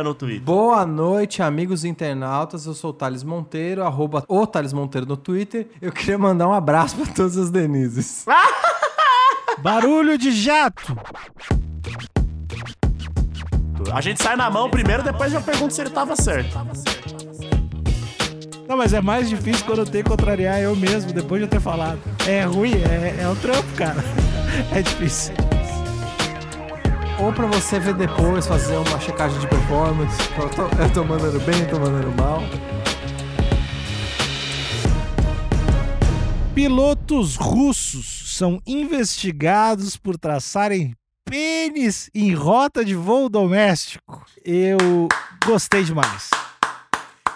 no Twitter. Boa noite, amigos internautas. Eu sou o Thales Monteiro, arroba o Thales Monteiro no Twitter. Eu queria mandar um abraço para todas as Denises. Barulho de jato! A gente sai na mão primeiro, depois eu pergunto se ele tava certo. Não, mas é mais difícil quando eu tenho que contrariar eu mesmo, depois de eu ter falado. É ruim, é, é um trampo, cara. É difícil. Ou pra você ver depois, fazer uma checagem de performance. Eu tô, eu tô mandando bem, eu tô mandando mal. Pilotos russos são investigados por traçarem pênis em rota de voo doméstico. Eu gostei demais.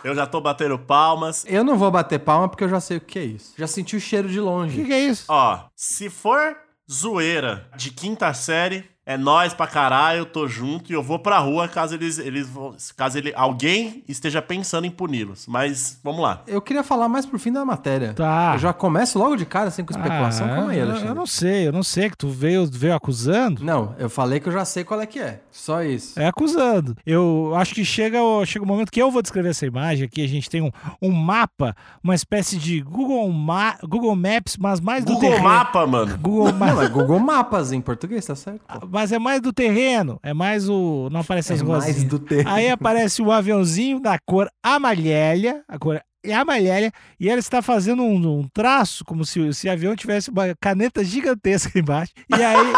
Eu já tô batendo palmas. Eu não vou bater palma porque eu já sei o que é isso. Já senti o cheiro de O longe. que, que é isso? Ó, se for zoeira de quinta série, é nós pra caralho, eu tô junto e eu vou pra rua caso eles, eles vão- caso ele, alguém esteja pensando em puni-los. Mas vamos lá. Eu queria falar mais pro fim da matéria. Tá. Eu já começo logo de cara, assim, com especulação. Ah, Calma aí, eu- Alexandre. Eu não sei, eu não sei que tu veio, veio acusando. Não, eu falei que eu já sei qual é que é. Só isso. É acusando. Eu acho que chega, o- chega o momento que eu vou descrever essa imagem aqui. A gente tem um, um mapa, uma espécie de Google, Ma Google Maps, mas mais do Google. Mapa, mano. Google Não, Maps. é Google Mapas em português, tá certo? Mas é mais do terreno, é mais o. Não aparece as É mais do terreno. Aí aparece um aviãozinho da cor amarela, a cor é amarela, e ela está fazendo um, um traço, como se esse avião tivesse uma caneta gigantesca embaixo. E aí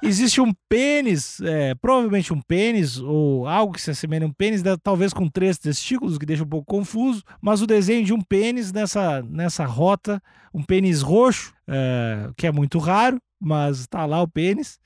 existe um pênis, é, provavelmente um pênis, ou algo que se assemelha a um pênis, talvez com três testículos, que deixa um pouco confuso, mas o desenho de um pênis nessa, nessa rota, um pênis roxo, é, que é muito raro, mas está lá o pênis.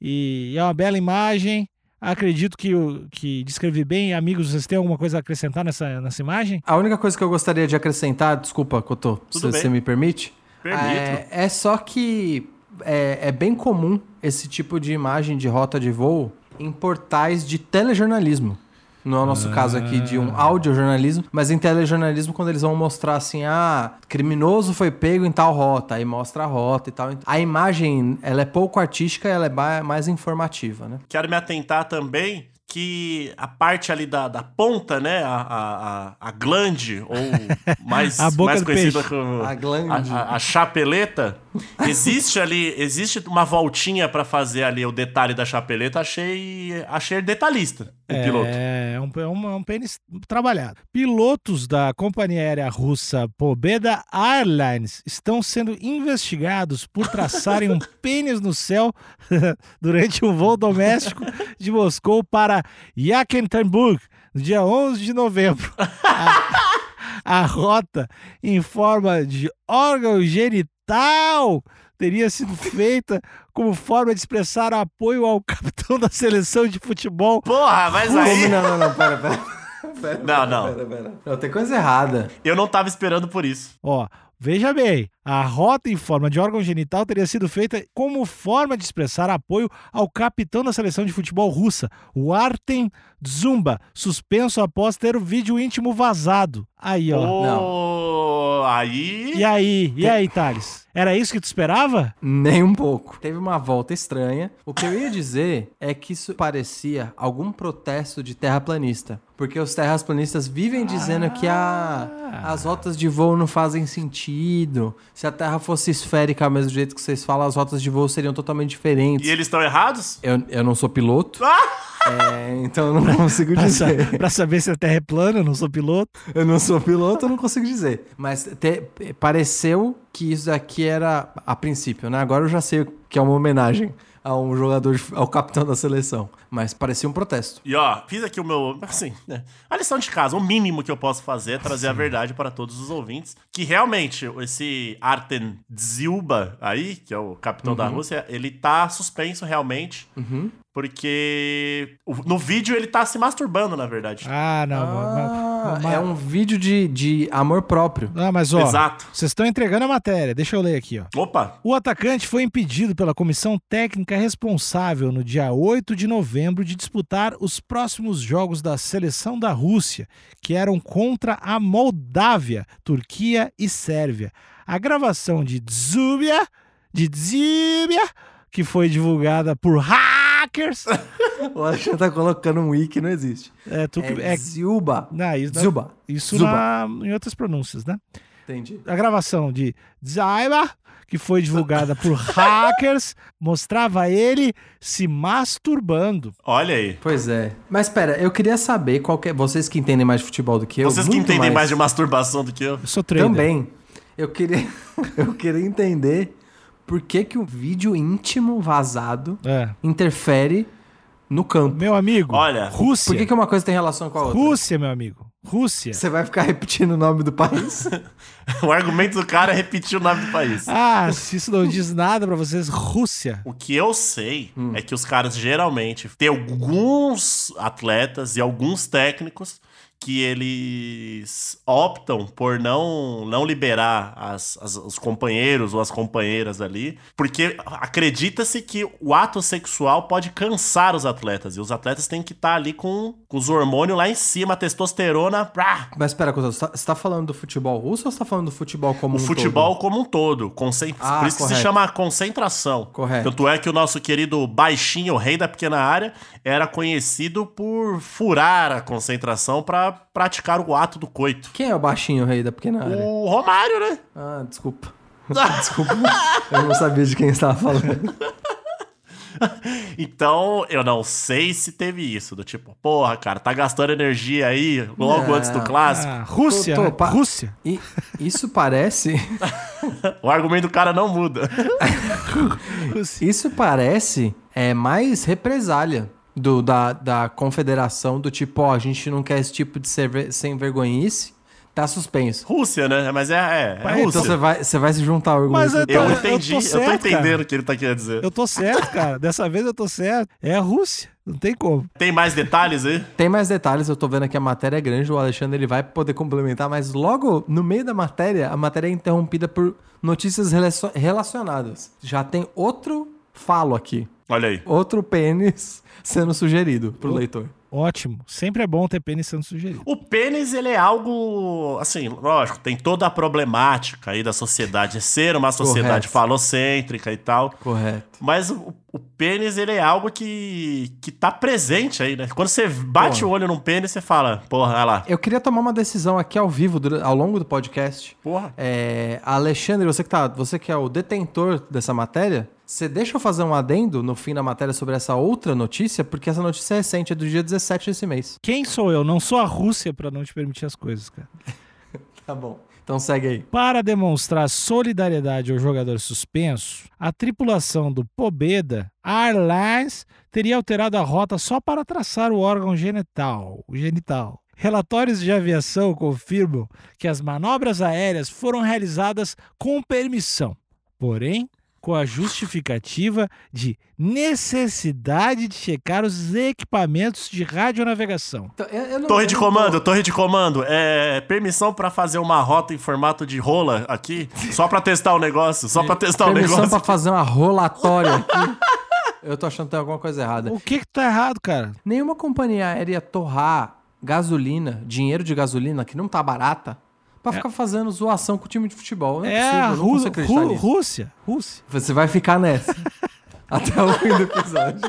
E é uma bela imagem. Acredito que, que descrevi bem. Amigos, vocês têm alguma coisa a acrescentar nessa, nessa imagem? A única coisa que eu gostaria de acrescentar, desculpa, Cotô, se bem. você me permite. Permito. É, é só que é, é bem comum esse tipo de imagem de rota de voo em portais de telejornalismo. No nosso caso aqui, de um audiojornalismo, mas em telejornalismo, quando eles vão mostrar assim, ah, criminoso foi pego em tal rota, aí mostra a rota e tal. A imagem, ela é pouco artística, ela é mais informativa, né? Quero me atentar também que a parte ali da, da ponta, né? A, a, a, a glande, ou mais, A boca mais conhecida peixe. como A glande. a, a- a chapeleta, existe ali, existe uma voltinha pra fazer ali o detalhe da chapeleta. Achei, achei detalhista o piloto. É, um, é um, é um pênis trabalhado. Pilotos da companhia aérea russa Pobeda Airlines estão sendo investigados por traçarem um pênis no céu durante um voo doméstico de Moscou para Yekaterinburg, no dia 11 de novembro. A, a rota em forma de órgão genital teria sido feita como forma de expressar apoio ao capitão da seleção de futebol Porra, mas aí Não, não, não, pera, pera. Pera, Não, não. Pera, pera. Não, tem coisa errada. eu não tava esperando por isso. Ó, veja bem, a rota em forma de órgão genital teria sido feita como forma de expressar apoio ao capitão da seleção de futebol russa, o Artem Zumba, suspenso após ter o vídeo íntimo vazado. Aí, ó. Ô, aí. E aí, e aí, Thales? Era isso que tu esperava? Nem um pouco. Teve uma volta estranha. O que eu ia dizer é que isso parecia algum protesto de terraplanista. Porque os terraplanistas vivem dizendo que a, as rotas de voo não fazem sentido. Se a Terra fosse esférica, ao mesmo jeito que vocês falam, as rotas de voo seriam totalmente diferentes. E eles estão errados? Eu, eu não sou piloto, Ah! é, então eu não consigo Pra, dizer. pra saber se a Terra é plana, eu não sou piloto. Eu não sou piloto, eu não consigo dizer. Mas te- pareceu que isso daqui era a princípio, né? Agora eu já sei que é uma homenagem a um jogador, ao capitão da seleção. Mas parecia um protesto. E ó, fiz aqui o meu. Assim, né? A lição de casa, o mínimo que eu posso fazer é trazer a verdade para todos os ouvintes. Que realmente, esse Arten Zilba aí, que é o capitão da Rússia, ele tá suspenso realmente. Porque no vídeo ele tá se masturbando, na verdade. Ah, não. Ah. mas- é um vídeo de, de amor próprio. Ah, mas ó, Exato. vocês estão entregando a matéria. Deixa eu ler aqui, ó. Opa, O atacante foi impedido pela comissão técnica responsável no dia 8 de novembro de disputar os próximos jogos da seleção da Rússia, que eram contra a Moldávia, Turquia e Sérvia. A gravação de Dzubia, de Dzubia, que foi divulgada por hackers. O Alexandre tá colocando um i que não existe. É, tu, É, é, Ziuba. não, isso, Zuba. isso Zuba. na- em outras pronúncias, né? Entendi. a gravação de Zaiba, que foi divulgada por hackers, mostrava ele se masturbando. olha aí. Pois é. Mas pera, eu queria saber qual que é... Vocês que entendem mais de futebol do que eu. Vocês que entendem mais de masturbação do que eu. Eu sou trader. Também. Eu queria, eu queria entender por que, que o vídeo íntimo vazado É. interfere no campo. Meu amigo, Olha, Rússia. Por que, que uma coisa tem relação com a outra? Rússia, meu amigo. Rússia. Você vai ficar repetindo o nome do país? O argumento do cara é repetir o nome do país. Ah, se isso não diz nada pra vocês, Rússia. O que eu sei Hum. é que os caras geralmente têm alguns atletas e alguns técnicos que eles optam por não, não liberar as, as- os companheiros ou as companheiras ali, porque acredita-se que o ato sexual pode cansar os atletas, e os atletas têm que estar ali com, com os hormônios lá em cima, a testosterona, Mas espera, você tá- você tá falando do futebol russo ou você tá falando do futebol como o um futebol todo? como um todo. Concen- Ah, Por isso que se correto. chama concentração. Correto. Tanto é que o nosso querido baixinho, o rei da pequena área, era conhecido por furar a concentração pra praticar o ato do coito. Quem é o baixinho rei da pequena área? O Romário, né? Ah, desculpa. Desculpa. eu não sabia de quem você tava falando. Então, eu não sei se teve isso. Do tipo, porra, cara, tá gastando energia aí logo Não. antes do clássico. Ah, Rússia, Tô- tô, né? pa- Rússia. E isso parece. O argumento do cara não muda. Isso parece é mais represália do, da, da confederação, do tipo, ó, a gente não quer esse tipo de ser, sem vergonhice, tá suspenso. Rússia, né? Mas é, é, é. Então você vai, você vai se juntar ao Mas argumento. eu Eu tô- entendi, eu tô, certo, entendendo cara. o que ele tá querendo dizer. Eu tô certo, cara. Dessa vez eu tô certo. É a Rússia. Não tem como. Tem mais detalhes aí? Tem mais detalhes, eu tô vendo aqui a matéria é grande, o Alexandre ele vai poder complementar, mas logo no meio da matéria, a matéria é interrompida por notícias relacion- relacionadas. Já tem outro falo aqui, Olha aí. outro pênis sendo sugerido pro Oh. leitor. Ótimo. Sempre é bom ter pênis sendo sugerido. O pênis, ele é algo, assim, lógico, tem toda a problemática aí da sociedade, ser uma sociedade Correto. falocêntrica e tal, Correto. mas o, o pênis, ele é algo que, que tá presente aí, né? Quando você bate Porra. o olho num pênis, você fala, porra, olha lá, Eu queria tomar uma decisão aqui ao vivo, ao longo do podcast. porra. É, Alexandre, você que, tá, você que é o detentor dessa matéria, você deixa eu fazer um adendo no fim da matéria sobre essa outra notícia, porque essa notícia é recente, é do dia 17 desse mês. Quem sou eu? Não sou a Rússia pra não te permitir as coisas, cara. Tá bom. Então segue aí. Para demonstrar solidariedade ao jogador suspenso, a tripulação do Pobeda Airlines teria alterado a rota só para traçar o órgão genital. O genital. Relatórios de aviação confirmam que as manobras aéreas foram realizadas com permissão, porém com a justificativa de necessidade de checar os equipamentos de radionavegação. Então, eu- eu não- Torre de não comando, tô- torre de comando, é permissão pra fazer uma rota em formato de rola aqui? Só pra testar o negócio, só pra testar o Permissão negócio. pra fazer uma rolatória aqui. Eu tô achando que tem alguma coisa errada. O que que tá errado, cara? Nenhuma companhia aérea torrar gasolina, dinheiro de gasolina, que não tá barata, pra ficar fazendo zoação com o time de futebol. Não é, É possível, a Rú- Rú- nisso. Rússia. Rússia. Você vai ficar nessa. Até o fim do episódio.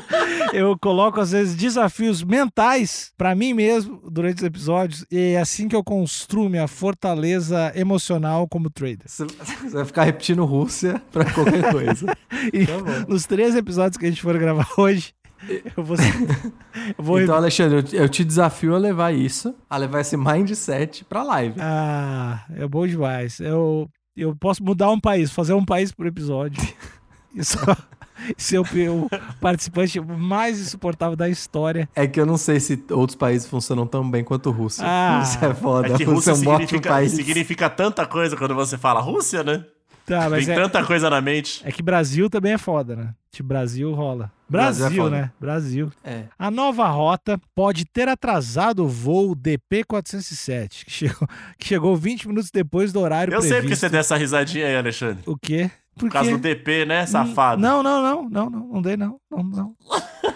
Eu coloco, às vezes, desafios mentais pra mim mesmo durante os episódios. E é assim que eu construo minha fortaleza emocional como trader. Você vai ficar repetindo Rússia pra qualquer coisa. E Tá nos três episódios que a gente for gravar hoje, eu vou. eu vou Então, Alexandre, eu, eu te desafio a levar isso, a levar esse mindset pra live. Ah, é bom demais. Eu, eu posso mudar um país, fazer um país por episódio. E só ser o, o participante mais insuportável da história. É que eu não sei se outros países funcionam tão bem quanto Rússia. Ah. Isso é foda. É que Rússia Rússia é um ótimo significa, país. significa tanta coisa quando você fala Rússia, né? Tá, mas Tem é, tanta coisa na mente. é que Brasil também é foda, né? Tipo, Brasil rola. Brasil Brasil, é né? Brasil. É. A nova rota pode ter atrasado o voo DP-407, que chegou, que chegou 20 minutos depois do horário Eu previsto. sei porque você tem essa risadinha aí, Alexandre. O quê? Por Por causa quê? do DP, né, safado? Não, não, não, não, não, não dei não. Não, não.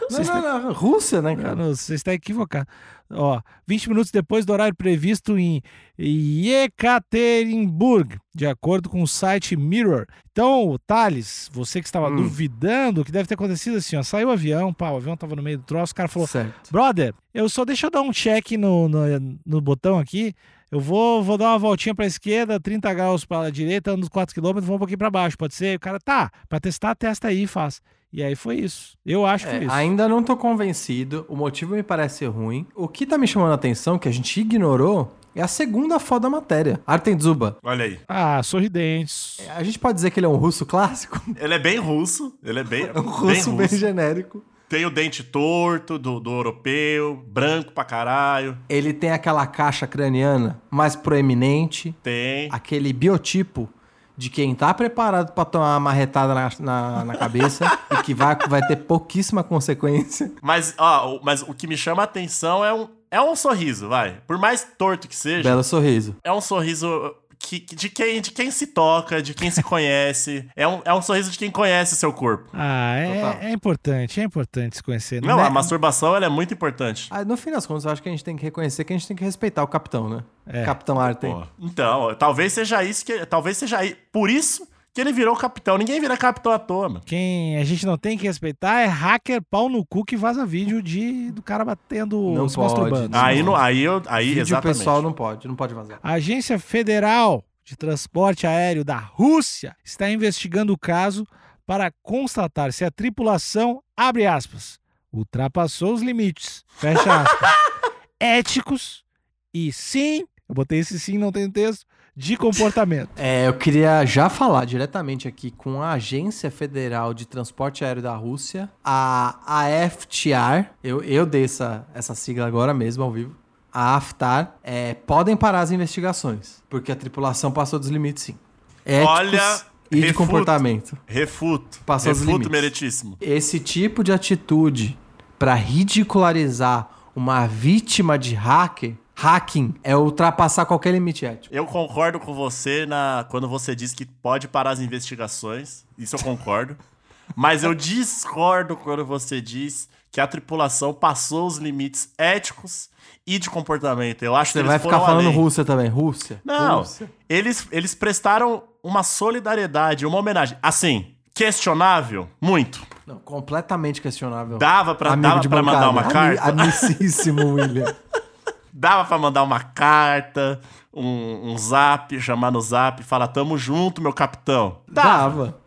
Não, não, não. Rússia, né, Cara, Você está equivocado. Ó, 20 minutos depois do horário previsto em Yekaterinburg, de acordo com o site Mirror. Então, Thales, você que estava Hum. duvidando, o que deve ter acontecido assim, ó, saiu o avião, pá, o avião tava no meio do troço, o cara falou, Certo. brother, eu só deixa eu dar um check no, no, no botão aqui, eu vou, vou dar uma voltinha pra esquerda, 30 graus pra direita, ando 4 km, vou um pouquinho pra baixo, pode ser? O cara, tá, pra testar, testa aí, faz. E aí foi isso. Eu acho que É, foi isso. ainda não tô convencido, o motivo me parece ruim. O que tá me chamando a atenção, que a gente ignorou, é a segunda foda da matéria. Artem Dzuba. Olha aí. Ah, sorridentes. A gente pode dizer que ele é um russo clássico? Ele é bem russo. Ele é bem, É um bem russo bem russo. genérico. Tem o dente torto do, do europeu, branco pra caralho. Ele tem aquela caixa craniana mais proeminente, Tem. aquele biotipo de quem tá preparado pra tomar uma marretada na, na, na cabeça e que vai, vai ter pouquíssima consequência. Mas, ó, mas o que me chama a atenção é um, é um sorriso, vai. Por mais torto que seja, Belo sorriso. é um sorriso que, de, quem, de quem se toca, de quem se conhece. É um, é um sorriso de quem conhece seu corpo. Ah, é, é importante, é importante se conhecer. Não, né? a masturbação ela é muito importante. Ah, no fim das contas, eu acho que a gente tem que reconhecer que a gente tem que respeitar o capitão, né? É. Capitão Artem. Pô, Então, talvez seja isso que. Talvez seja. Por isso que ele virou capitão. Ninguém vira capitão à toa, mano. Quem a gente não tem que respeitar é hacker pau no cu que vaza vídeo de, do cara batendo, Não se pode, masturbando. não. Aí, aí eu. Aí, Vídeo exatamente. pessoal não pode, não pode vazar. A Agência Federal de Transporte Aéreo da Rússia está investigando o caso para constatar se a tripulação, abre aspas, ultrapassou os limites, fecha aspas, éticos e sim, eu botei esse sim, não tem texto, de comportamento. É, eu queria já falar diretamente aqui com a Agência Federal de Transporte Aéreo da Rússia, a AFTR, eu, eu dei essa, essa sigla agora mesmo ao vivo, a AFTAR, é, podem parar as investigações, porque a tripulação passou dos limites sim. Éticos Olha, e de refuto. comportamento. Refuto. Passou os Refuto limites. meritíssimo. Esse tipo de atitude para ridicularizar uma vítima de hacker, hacking, é ultrapassar qualquer limite ético. Eu concordo com você na quando você diz que pode parar as investigações. Isso eu concordo. Mas eu discordo quando você diz que a tripulação passou os limites éticos e de comportamento. Eu acho que Você eles vai ficar falando além. Rússia também, Rússia. Não, Rússia. eles, eles prestaram uma solidariedade, uma homenagem. Assim, questionável, muito. Não, completamente questionável. Dava pra, Amigo dava mandar uma carta. Amicíssimo, William. Dava pra mandar uma carta, um, um zap, chamar no zap, falar tamo junto, meu capitão. Dava.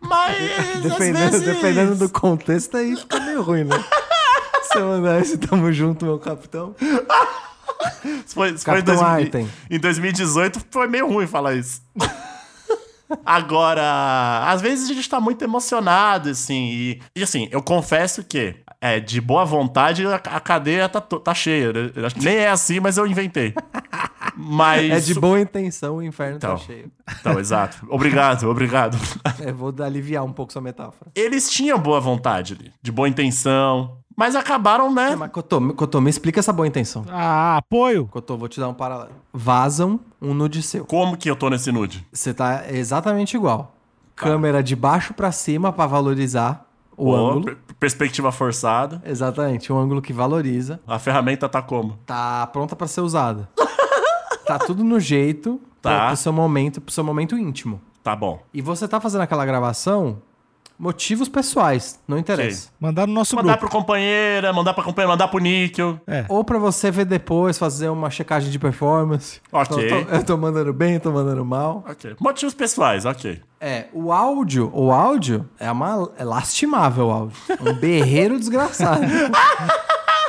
Mas Dependendo, vezes... dependendo do contexto, aí fica meio ruim, né? Se eu mandar esse tamo junto, meu capitão. Se foi, foi em, Capitão 2000 Artem. em 2018 foi meio ruim falar isso. Agora, às vezes a gente tá muito emocionado, assim, e, e assim, eu confesso que é, de boa vontade a, a cadeia tá, tá cheia. né? Nem é assim, mas eu inventei. Mas. É de boa intenção, o inferno Então. tá cheio. Então, exato. Obrigado, obrigado. É, vou aliviar um pouco sua metáfora. Eles tinham boa vontade ali, de boa intenção, mas acabaram, né? Mas Cotô, Cotô, me explica essa boa intenção. Ah, apoio. Cotô, vou te dar um paralelo. Vazam um nude seu. Como que eu tô nesse nude? Você tá exatamente igual. Câmera de baixo pra cima pra valorizar o Pô, ângulo. per- perspectiva forçada. Exatamente, um ângulo que valoriza. A ferramenta tá como? Tá pronta pra ser usada. tá tudo no jeito Tá. pra- pro seu momento, pro seu momento íntimo. Tá bom. E você tá fazendo aquela gravação, motivos pessoais, não interessa. Mandar no nosso Mandar grupo. pro companheira, mandar pra companheira, mandar pro níquel. É. Ou pra você ver depois, fazer uma checagem de performance. Ok. Eu tô, eu tô mandando bem, tô mandando mal. Ok. Motivos pessoais, ok. É, o áudio, o áudio é uma é lastimável o áudio. Um berreiro desgraçado.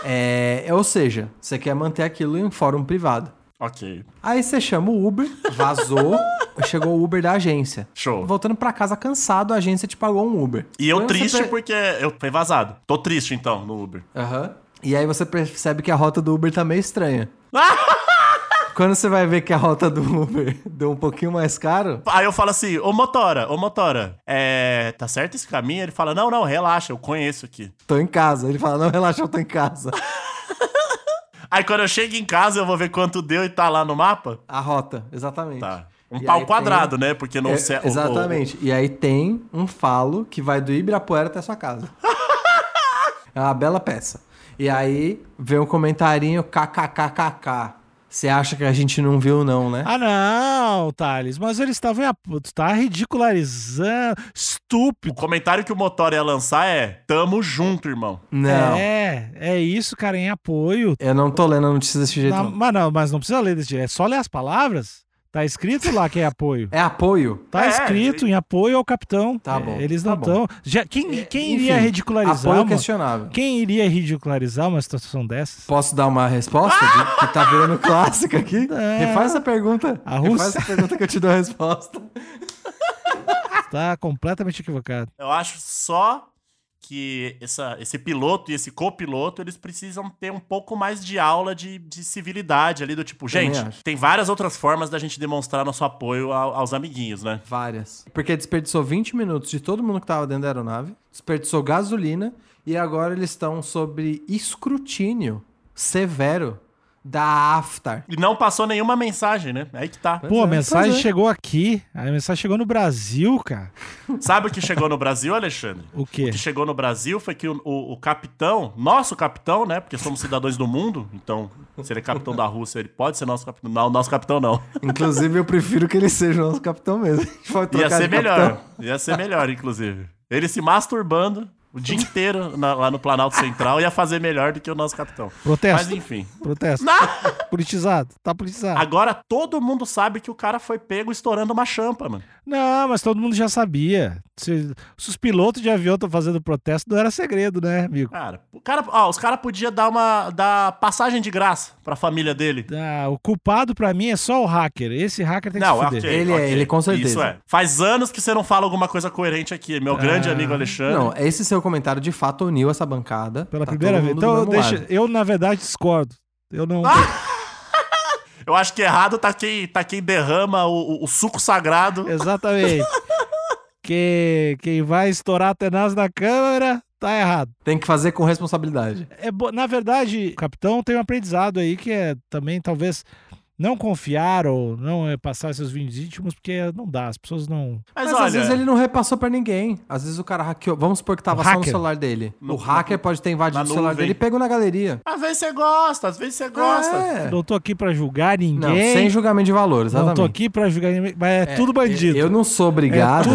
é, ou seja, você quer manter aquilo em fórum privado. Ok. Aí você chama o Uber, vazou, chegou o Uber da agência. Show. Voltando pra casa cansado, a agência te pagou um Uber. E eu triste per- porque eu fui vazado. Tô triste então no Uber. Aham. E aí você percebe que a rota do Uber tá meio estranha. Quando você vai ver que a rota do Uber deu um pouquinho mais caro, Aí eu falo assim, ô motora, ô motora, é. Tá certo esse caminho? Ele fala, não, não, relaxa, eu conheço aqui. tô em casa. Ele fala, não, relaxa, eu tô em casa. Aí quando eu chego em casa, eu vou ver quanto deu e tá lá no mapa? A rota, exatamente. Tá. Um E pau quadrado, tem- né? Porque não É, sei. exatamente. E aí tem um falo que vai do Ibirapuera até sua casa. é uma bela peça. E aí vem um comentarinho kkkk. Você acha que a gente não viu, não, né? Ah, não, Thales, mas eles estavam. em ap- Tu tá ridicularizando. O Estúpido. comentário que o motor ia lançar é: Tamo junto, irmão. Não. É, é isso, cara, em apoio. Eu não tô lendo a notícia desse jeito, Não, não. mas, não, mas não precisa ler desse jeito. É só ler as palavras. Tá escrito lá que é apoio. É apoio? Tá É, escrito em apoio ao capitão. Tá É, bom, Eles tá não estão. Quem, quem Enfim, iria ridicularizar Apoio uma, questionável. Quem iria ridicularizar uma situação dessas? Posso dar uma resposta de- que tá virando clássica aqui? É. Refaz essa pergunta. A Refaz Rússia. essa pergunta que eu te dou a resposta. Tá completamente equivocado. Eu acho só que essa, esse piloto e esse copiloto, eles precisam ter um pouco mais de aula de, de civilidade ali, do tipo, gente, tem várias outras formas da gente demonstrar nosso apoio ao- aos amiguinhos, né? Várias. Porque desperdiçou 20 minutos de todo mundo que tava dentro da aeronave, desperdiçou gasolina e agora eles estão sobre escrutínio severo da AFTAR. E não passou nenhuma mensagem, né? Aí que tá. Pô, a é, mensagem é. chegou aqui. A mensagem chegou no Brasil, cara. Sabe o que chegou no Brasil, Alexandre? O O quê? que chegou no Brasil foi que o, o- o capitão, nosso capitão, né? Porque somos cidadãos do mundo, então se ele é capitão da Rússia, ele pode ser nosso capitão. Não, nosso capitão não. Inclusive, eu prefiro que ele seja o nosso capitão mesmo. A gente pode Ia ser melhor. capitão. Ia ser melhor, inclusive. Ele se masturbando o dia inteiro na- lá no Planalto Central ia fazer melhor do que o nosso capitão. Mas Protesto. enfim. Protesto. Politizado. Tá politizado. Agora todo mundo sabe que o cara foi pego estourando uma champa, mano. Não, mas todo mundo já sabia. Se, se os pilotos de avião estão fazendo protesto, não era segredo, né, amigo? Cara, o cara, ó, os caras podiam dar uma dar passagem de graça pra família dele. Ah, o culpado pra mim é só o hacker. Esse hacker tem que Não, se fuder. ok, Ele é, ok. ele com certeza. Isso é. Faz anos que você não fala alguma coisa coerente aqui, meu grande Ah. amigo Alexandre. Não, esse seu comentário de fato uniu essa bancada. Pela Tá primeira vez. Então, deixa, eu, na verdade, discordo. Eu não. Eu acho que errado tá quem, tá quem derrama o, o- o suco sagrado. Exatamente. que, quem vai estourar tenaz na câmera tá errado. Tem que fazer com responsabilidade. É, na verdade, o capitão tem um aprendizado aí que é também talvez não confiar ou não é, passar seus vídeos íntimos, porque não dá, as pessoas não. Mas, Mas, olha, às vezes ele não repassou pra ninguém. Às vezes o cara hackeou. Vamos supor que tava O só no celular dele. No- o hacker pode ter invadido o celular nuvem. dele e pegou na galeria. às vezes você gosta, às vezes você gosta. É. Não tô aqui pra julgar ninguém. Não, sem julgamento de valor, Não exatamente. tô aqui pra julgar ninguém, mas é, tudo bandido. Eu não sou obrigado.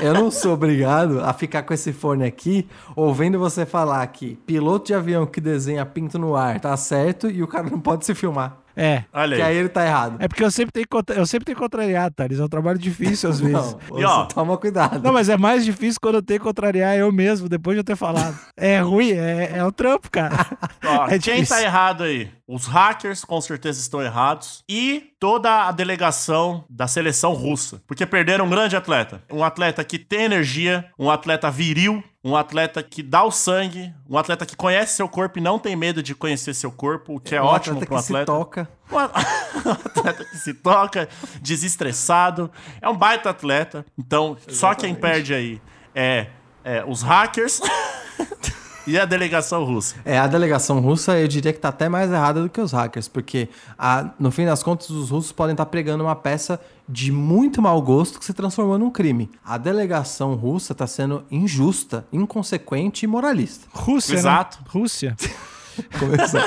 É eu não sou obrigado a ficar com esse fone aqui, ouvindo você falar que piloto de avião que desenha pinto no ar tá certo e o cara não pode se filmar. É. Olha Que aí. aí ele tá errado. É porque eu sempre tenho, eu sempre tenho contrariado, Thales. É um trabalho difícil às vezes. Não, Não, você ó, toma cuidado. mas é mais difícil quando eu tenho que contrariar eu mesmo, depois de eu ter falado. É ruim, é, é um trampo, cara. Ó, É quem difícil. tá errado aí? Os hackers com certeza estão errados. E toda a delegação da seleção russa. Porque perderam um grande atleta. Um atleta que tem energia, um atleta viril, um atleta que dá o sangue, um atleta que conhece seu corpo e não tem medo de conhecer seu corpo, o que é Um ótimo atleta para um que se atleta. toca. Um atleta que se toca, desestressado. É um baita atleta. Então, só quem perde aí é, é os hackers e a delegação russa. É, a delegação russa eu diria que tá até mais errada do que os hackers, porque a- no fim das contas os russos podem estar pregando uma peça de muito mau gosto que se transformou num crime. A delegação russa tá sendo injusta, inconsequente e moralista. Rússia, Exato. né? Rússia. Começou.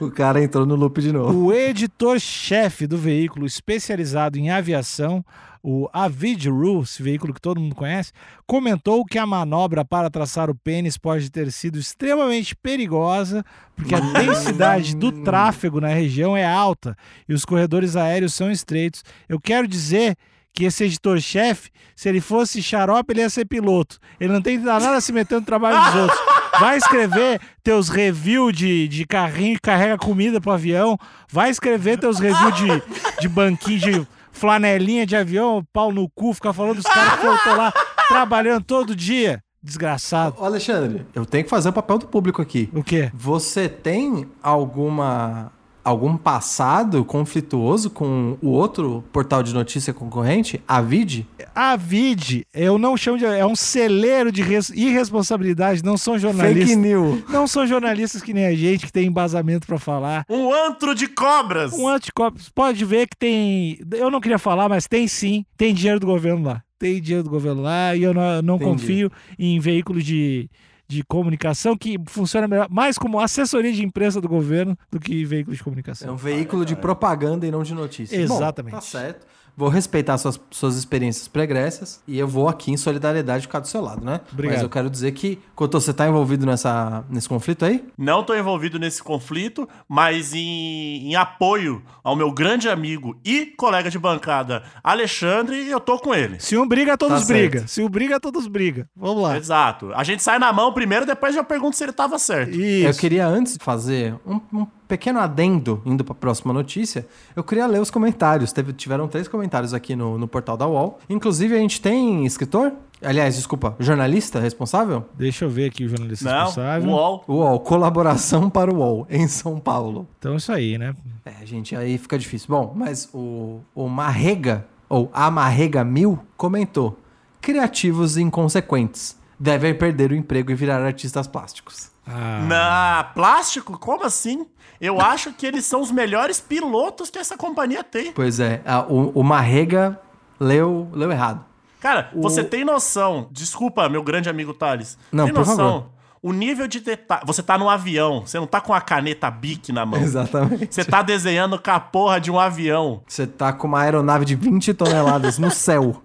o cara entrou no loop de novo. O editor-chefe do veículo especializado em aviação, o Avidru, esse veículo que todo mundo conhece, comentou que a manobra para traçar o pênis pode ter sido extremamente perigosa, porque a densidade do tráfego na região é alta e os corredores aéreos são estreitos. Eu quero dizer que esse editor-chefe, se ele fosse xarope, ele ia ser piloto. Ele não tem nada a se meter no trabalho dos outros. Vai escrever teus reviews de, de carrinho que carrega comida pro avião. Vai escrever teus reviews de, de banquinho, de flanelinha de avião, pau no cu, ficar falando dos caras que foram lá trabalhando todo dia. Desgraçado. Ô, Alexandre, eu tenho que fazer o papel do público aqui. O quê? Você tem alguma algum passado conflituoso com o outro portal de notícia concorrente, a Vid? A VID, eu não chamo de. É um celeiro de res- irresponsabilidade, não são jornalistas. Fake news. Não são jornalistas que nem a gente, que tem embasamento pra falar. Um antro de cobras! Um anticorpo, pode ver que tem. Eu não queria falar, mas tem sim. Tem dinheiro do governo lá. Tem dinheiro do governo lá e eu não, não Entendi. confio em veículos de, de comunicação que funciona melhor, mais como assessoria de imprensa do governo do que veículo de É comunicação. um veículo de propaganda e não de notícias. Exatamente. Bom, tá certo. Vou respeitar suas, suas experiências pregressas e eu vou aqui em solidariedade ficar do seu lado, né? Obrigado. Mas eu quero dizer que, Cotô, você tá envolvido nessa, nesse conflito aí? Não tô envolvido nesse conflito, mas em, em apoio ao meu grande amigo e colega de bancada, Alexandre, eu tô com ele. Se um briga, todos Tá certo. brigam. Se um briga, todos brigam. Vamos lá. Exato. A gente sai na mão primeiro, depois eu pergunto se ele tava certo. Isso. Eu queria, antes de fazer um, um pequeno adendo, indo para a próxima notícia, eu queria ler os comentários. Teve, tiveram três comentários aqui no, no portal da UOL. Inclusive, a gente tem escritor? Aliás, desculpa, jornalista responsável? Deixa eu ver aqui o jornalista Não, responsável. UOL. UOL, colaboração para o UOL, em São Paulo. Então isso aí, né? É, gente, aí fica difícil. Bom, mas o, o Marrega, ou a Marrega Mil, comentou: criativos inconsequentes. Devem perder o emprego e virar artistas plásticos. Ah, Na plástico? Como assim? Eu acho que eles são os melhores pilotos que essa companhia tem. Pois é, a- o, o Marrega leu, leu errado. Cara, você tem noção. Desculpa, meu grande amigo Thales. Não, tem noção. favor. O nível de detalhe. Você tá no avião, você não tá com a caneta Bic na mão. Exatamente. Você tá desenhando com a porra de um avião. Você tá com uma aeronave de 20 toneladas no céu.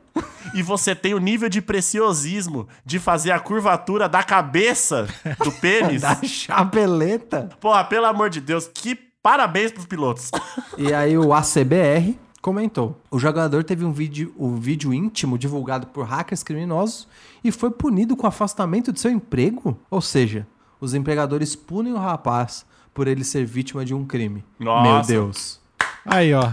E você tem o nível de preciosismo de fazer a curvatura da cabeça do pênis. Da chapeleta. Porra, pelo amor de Deus, que parabéns pros pilotos. E aí o ACBR comentou: o jogador teve um vídeo, um vídeo íntimo divulgado por hackers criminosos e foi punido com afastamento de seu emprego? Ou seja, os empregadores punem o rapaz por ele ser vítima de um crime. Nossa. Meu Deus. Aí, ó.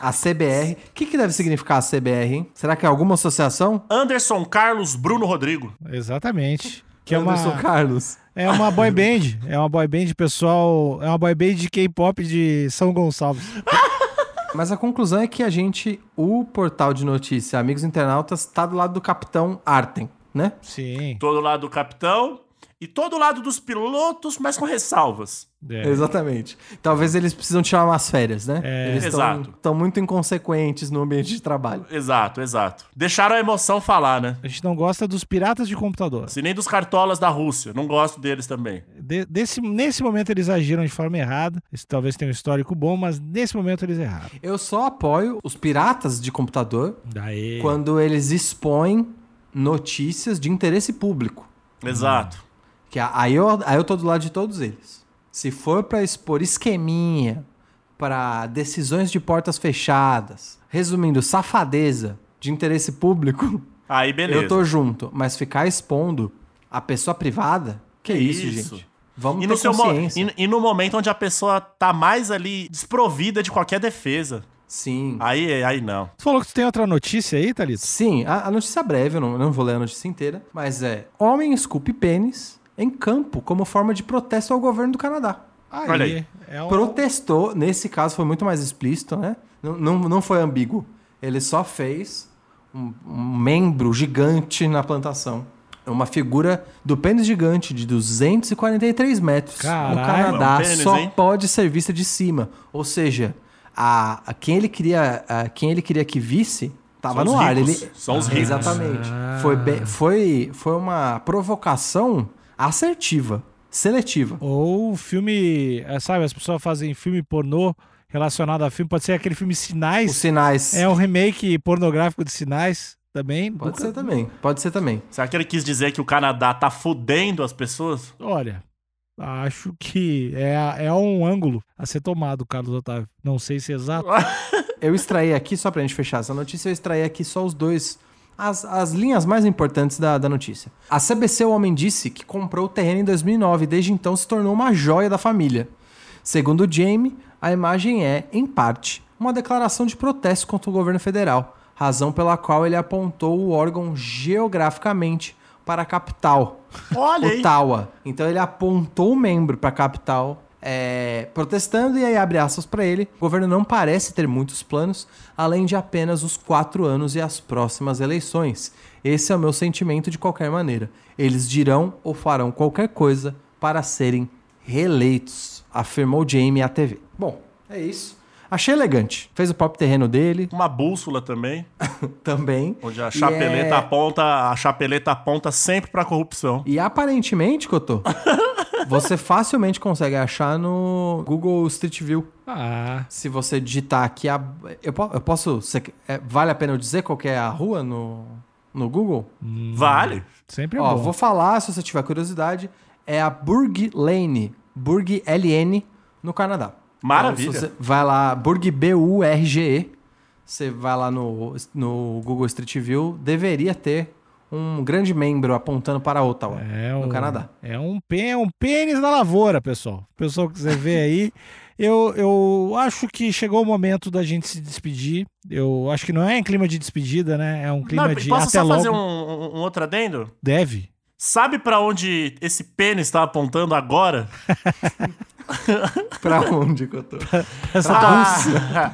A CBR. O que, que deve significar a CBR, hein? Será que é alguma associação? Anderson Carlos Bruno Rodrigo. Exatamente. Que é uma, Anderson Carlos. é uma boy band. É uma boy band, pessoal. É uma boy band de K-pop de São Gonçalves. Mas a conclusão é que a gente, o portal de notícia Amigos Internautas, tá do lado do capitão Arten, né? Sim. Todo lado do capitão e todo lado dos pilotos, mas com ressalvas. É. Exatamente. Talvez eles precisam tirar umas férias, né? É. eles Exato. estão muito inconsequentes no ambiente de trabalho. Exato, exato. Deixaram a emoção falar, né? A gente não gosta dos piratas de computador. Se nem dos cartolas da Rússia. Não gosto deles também. De- desse, nesse momento eles agiram de forma errada. Esse talvez tenha um histórico bom, mas nesse momento eles erraram. Eu só apoio os piratas de computador Daí. quando eles expõem notícias de interesse público. Exato. Que a- aí eu, aí eu tô do lado de todos eles. Se for pra expor esqueminha, pra decisões de portas fechadas, resumindo, safadeza de interesse público, Aí, beleza. eu tô junto. Mas ficar expondo a pessoa privada, que isso, Isso. gente? Vamos E ter no, seu mo- consciência. e, e no momento onde a pessoa tá mais ali desprovida de qualquer defesa. Sim. Aí, aí não. Tu falou que tu tem outra notícia aí, Thalita? Sim, a, a notícia é breve, eu não, eu não vou ler a notícia inteira, mas é: Homem esculpe pênis em campo como forma de protesto ao governo do Canadá. Aí. Olha aí. É um... Protestou, nesse caso foi muito mais explícito, né? Não, não, não foi ambíguo. Ele só fez um, um membro gigante na plantação. Uma figura do pênis gigante de 243 metros. no Caralho, Canadá é um pênis, só hein? pode ser vista de cima. Ou seja, a, a quem, ele queria, a quem ele queria que visse tava São no ar. Ele, São os ricos. Exatamente. Ah. Foi, bem- foi, foi uma provocação assertiva, seletiva. Ou filme. é, Sabe, as pessoas fazem filme pornô relacionado a filme. Pode ser aquele filme Os Sinais. sinais. É um remake pornográfico de Sinais também. Pode Nunca- ser também, pode ser também. Será que ele quis dizer que o Canadá tá fudendo as pessoas? Olha, acho que é, é um ângulo a ser tomado, Carlos Otávio. Não sei se é exato. Eu extraí aqui, só pra gente fechar essa notícia, eu extraí aqui só os dois. As, as linhas mais importantes da, da notícia. A CBC O Homem disse que comprou o terreno em 2009 e desde então se tornou uma joia da família. Segundo Jamie, a imagem é, em parte, uma declaração de protesto contra o governo federal, razão pela qual ele apontou o órgão geograficamente para a capital, Olha. Ottawa. Então ele apontou o membro para a capital é, protestando, e aí abre aspas para ele. O governo não parece ter muitos planos, além de apenas os quatro anos e as próximas eleições. Esse é o meu sentimento de qualquer maneira. Eles dirão ou farão qualquer coisa para serem reeleitos, afirmou Jamie à TV. Bom, é isso. Achei elegante. Fez o próprio terreno dele Uma bússola também, também. onde a chapeleta é- aponta, a chapeleta aponta sempre pra corrupção. E aparentemente, Cotô, você facilmente consegue achar no Google Street View. Ah, Se você digitar aqui a. Eu, eu posso. você- é, vale a pena eu dizer qual que é a rua no, no Google? Vale. sempre é Ó, bom. vou falar, se você tiver curiosidade. É a Burg Lane. Burg LN no Canadá. Maravilha. Então, se você vai lá, Burg B-U-R-G-E. Você vai lá no, no Google Street View. Deveria ter um grande membro apontando para Ottawa, É no um, Canadá. É um, pê- é um pênis na lavoura, pessoal. O pessoal que quiser ver aí. Eu, eu acho que chegou o momento da gente se despedir. Eu acho que não é em clima de despedida, né? É um clima Não, de posso até só logo. fazer um, um- outro adendo? Deve. Sabe pra onde esse pênis tá apontando agora? Pra onde que eu tô? Essa Ah,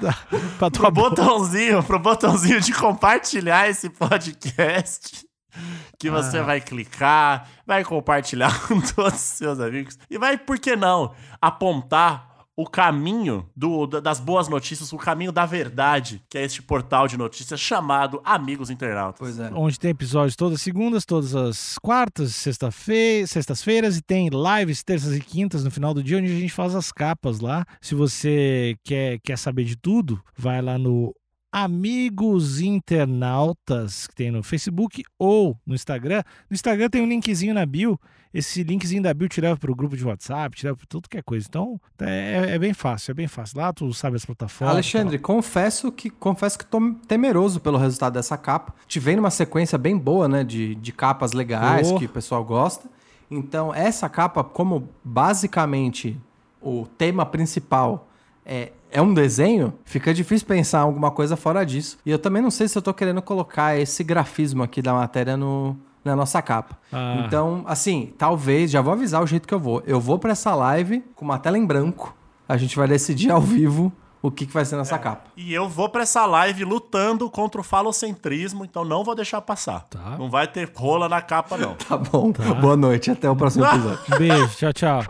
pra pro tua boca. botãozinho, pro botãozinho de compartilhar esse podcast. Que você vai clicar, vai compartilhar com todos os seus amigos. E vai, por que não, apontar o caminho do, da- das boas notícias, o caminho da verdade, que é este portal de notícias chamado Amigos Internautas. Pois é. Onde tem episódios todas as segundas, todas as quartas, sexta-fe- sextas-feiras e tem lives terças e quintas no final do dia onde a gente faz as capas lá. Se você quer, quer saber de tudo, vai lá no Amigos Internautas que tem no Facebook ou no Instagram. No Instagram tem um linkzinho na bio. Esse linkzinho da bio te leva para o grupo de WhatsApp, te leva para tudo que é coisa. Então é, é bem fácil, é bem fácil. Lá tu sabe as plataformas. Alexandre, confesso que confesso que tô temeroso pelo resultado dessa capa. Te vem numa sequência bem boa, né, de, de capas legais Oh. que o pessoal gosta. Então, essa capa, como basicamente o tema principal é, é um desenho, fica difícil pensar em alguma coisa fora disso. E eu também não sei se eu tô querendo colocar esse grafismo aqui da matéria no, na nossa capa. Ah. Então, assim, talvez, já vou avisar o jeito que eu vou. Eu vou pra essa live com uma tela em branco. A gente vai decidir ao vivo o que, que vai ser nessa capa. E eu vou pra essa live lutando contra o falocentrismo, então não vou deixar passar. Tá. Não vai ter rola na capa, não. Tá bom. Boa noite. Até o próximo episódio. Beijo, tchau, tchau.